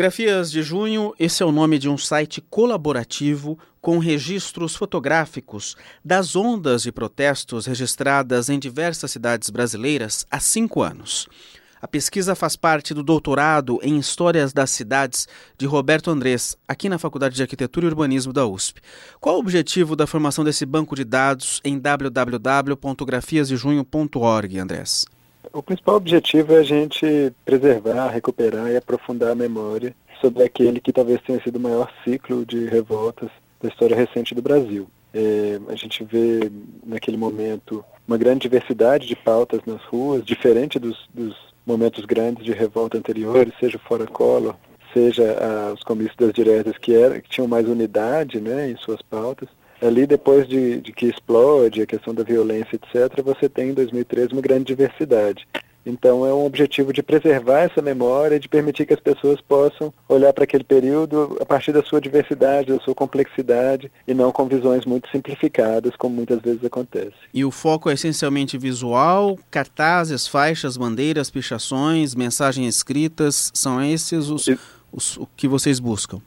Grafias de Junho, esse é o nome de um site colaborativo com registros fotográficos das ondas de protestos registradas em diversas cidades brasileiras há cinco anos. A pesquisa faz parte do doutorado em Histórias das Cidades de Roberto Andrés, aqui na Faculdade de Arquitetura e Urbanismo da USP. Qual o objetivo da formação desse banco de dados em www.grafiasdejunho.org, Andrés? O principal objetivo é a gente preservar, recuperar e aprofundar a memória sobre aquele que talvez tenha sido o maior ciclo de revoltas da história recente do Brasil. É, a gente vê naquele momento uma grande diversidade de pautas nas ruas, diferente dos, dos momentos grandes de revolta anteriores, seja o Fora Collor, seja ah, os comícios das diretas que, era, que tinham mais unidade né, em suas pautas ali depois de, de, que explode a questão da violência, etc., você tem em 2013 uma grande diversidade. Então é um objetivo de preservar essa memória e de permitir que as pessoas possam olhar para aquele período a partir da sua diversidade, da sua complexidade e não com visões muito simplificadas, como muitas vezes acontece. E o foco é essencialmente visual, cartazes, faixas, bandeiras, pichações, mensagens escritas, são esses os, os o que vocês buscam?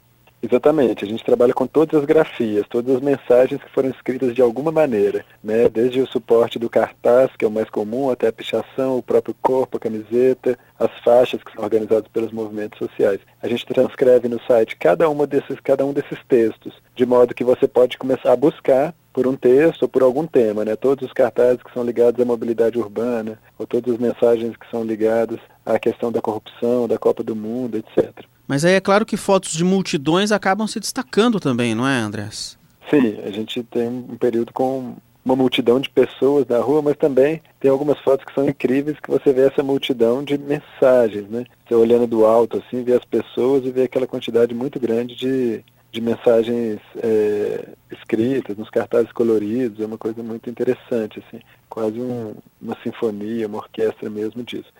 Exatamente, a gente trabalha com todas as grafias, todas as mensagens que foram escritas de alguma maneira, né? desde o suporte do cartaz, que é o mais comum, até a pichação, o próprio corpo, a camiseta, as faixas que são organizadas pelos movimentos sociais. A gente transcreve no site cada, uma desses, cada um desses textos, de modo que você pode começar a buscar por um texto ou por algum tema, né? Todos os cartazes que são ligados à mobilidade urbana, ou todas as mensagens que são ligadas à questão da corrupção, da Copa do Mundo, etc. Mas aí é claro que fotos de multidões acabam se destacando também, não é, Andrés? Sim, a gente tem um período com uma multidão de pessoas na rua, mas também tem algumas fotos que são incríveis que você vê essa multidão de mensagens, né? Você olhando do alto assim, vê as pessoas e vê aquela quantidade muito grande de, de mensagens é, escritas nos cartazes coloridos, é uma coisa muito interessante, assim, quase um, uma sinfonia, uma orquestra mesmo disso.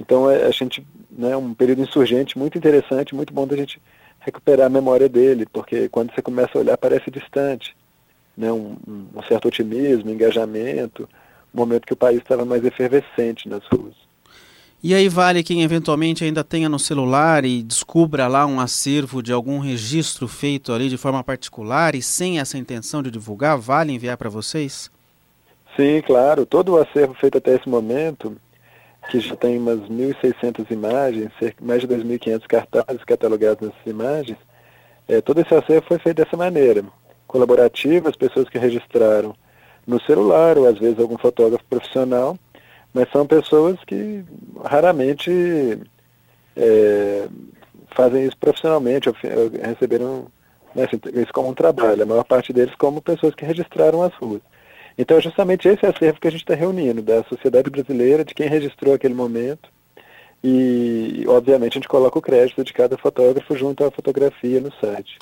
Então é, a gente, né, um período insurgente muito interessante, muito bom da gente recuperar a memória dele, porque quando você começa a olhar parece distante, né, um, um certo otimismo, engajamento, um momento que o país estava mais efervescente nas ruas. E aí vale quem eventualmente ainda tenha no celular e descubra lá um acervo de algum registro feito ali de forma particular e sem essa intenção de divulgar, vale enviar para vocês? Sim, claro. Todo o acervo feito até esse momento que já tem umas 1.600 imagens, mais de 2.500 cartazes catalogados nessas imagens, é, todo esse acervo foi feito dessa maneira, colaborativo, as pessoas que registraram no celular, ou às vezes algum fotógrafo profissional, mas são pessoas que raramente é, fazem isso profissionalmente, ou, ou receberam né, assim, isso como um trabalho, a maior parte deles como pessoas que registraram as ruas. Então é justamente esse acervo que a gente está reunindo, da sociedade brasileira, de quem registrou aquele momento. E, obviamente, a gente coloca o crédito de cada fotógrafo junto à fotografia no site.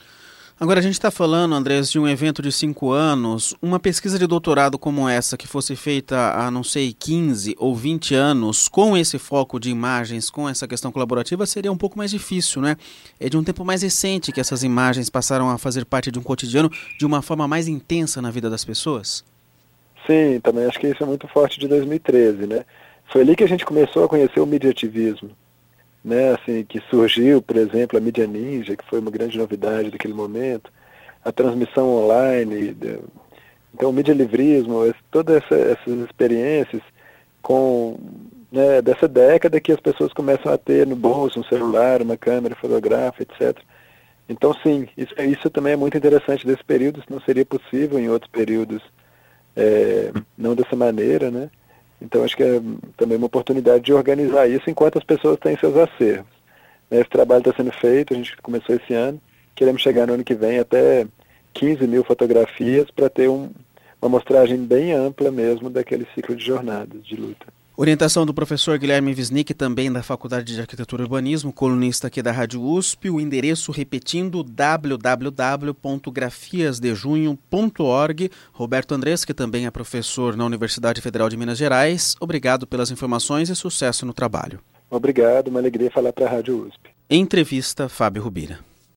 Agora, a gente está falando, Andrés, de um evento de cinco anos. Uma pesquisa de doutorado como essa, que fosse feita há, não sei, 15 ou 20 anos, com esse foco de imagens, com essa questão colaborativa, seria um pouco mais difícil, né? É de um tempo mais recente que essas imagens passaram a fazer parte de um cotidiano de uma forma mais intensa na vida das pessoas? Sim, também acho que isso é muito forte de 2013, né? Foi ali que a gente começou a conhecer o mediativismo, né? Assim, que surgiu, por exemplo, a mídia ninja, que foi uma grande novidade daquele momento, a transmissão online, então o medialivrismo, todas essa, essas experiências com né, dessa década que as pessoas começam a ter no bolso um celular, uma câmera fotográfica, etc. Então, sim, isso, isso também é muito interessante desse período, isso não seria possível em outros períodos é, não dessa maneira, né? Então acho que é também uma oportunidade de organizar isso enquanto as pessoas têm seus acervos. Né? Esse trabalho está sendo feito, a gente começou esse ano, queremos chegar no ano que vem até 15 mil fotografias para ter um, uma amostragem bem ampla mesmo daquele ciclo de jornadas de luta. Orientação do professor Guilherme Wisnik, também da Faculdade de Arquitetura e Urbanismo, colunista aqui da Rádio USP. O endereço, repetindo, www.grafiasdejunho.org. Roberto Andrés, que também é professor na Universidade Federal de Minas Gerais, obrigado pelas informações e sucesso no trabalho. Obrigado, uma alegria falar para a Rádio USP. Entrevista, Fábio Rubira.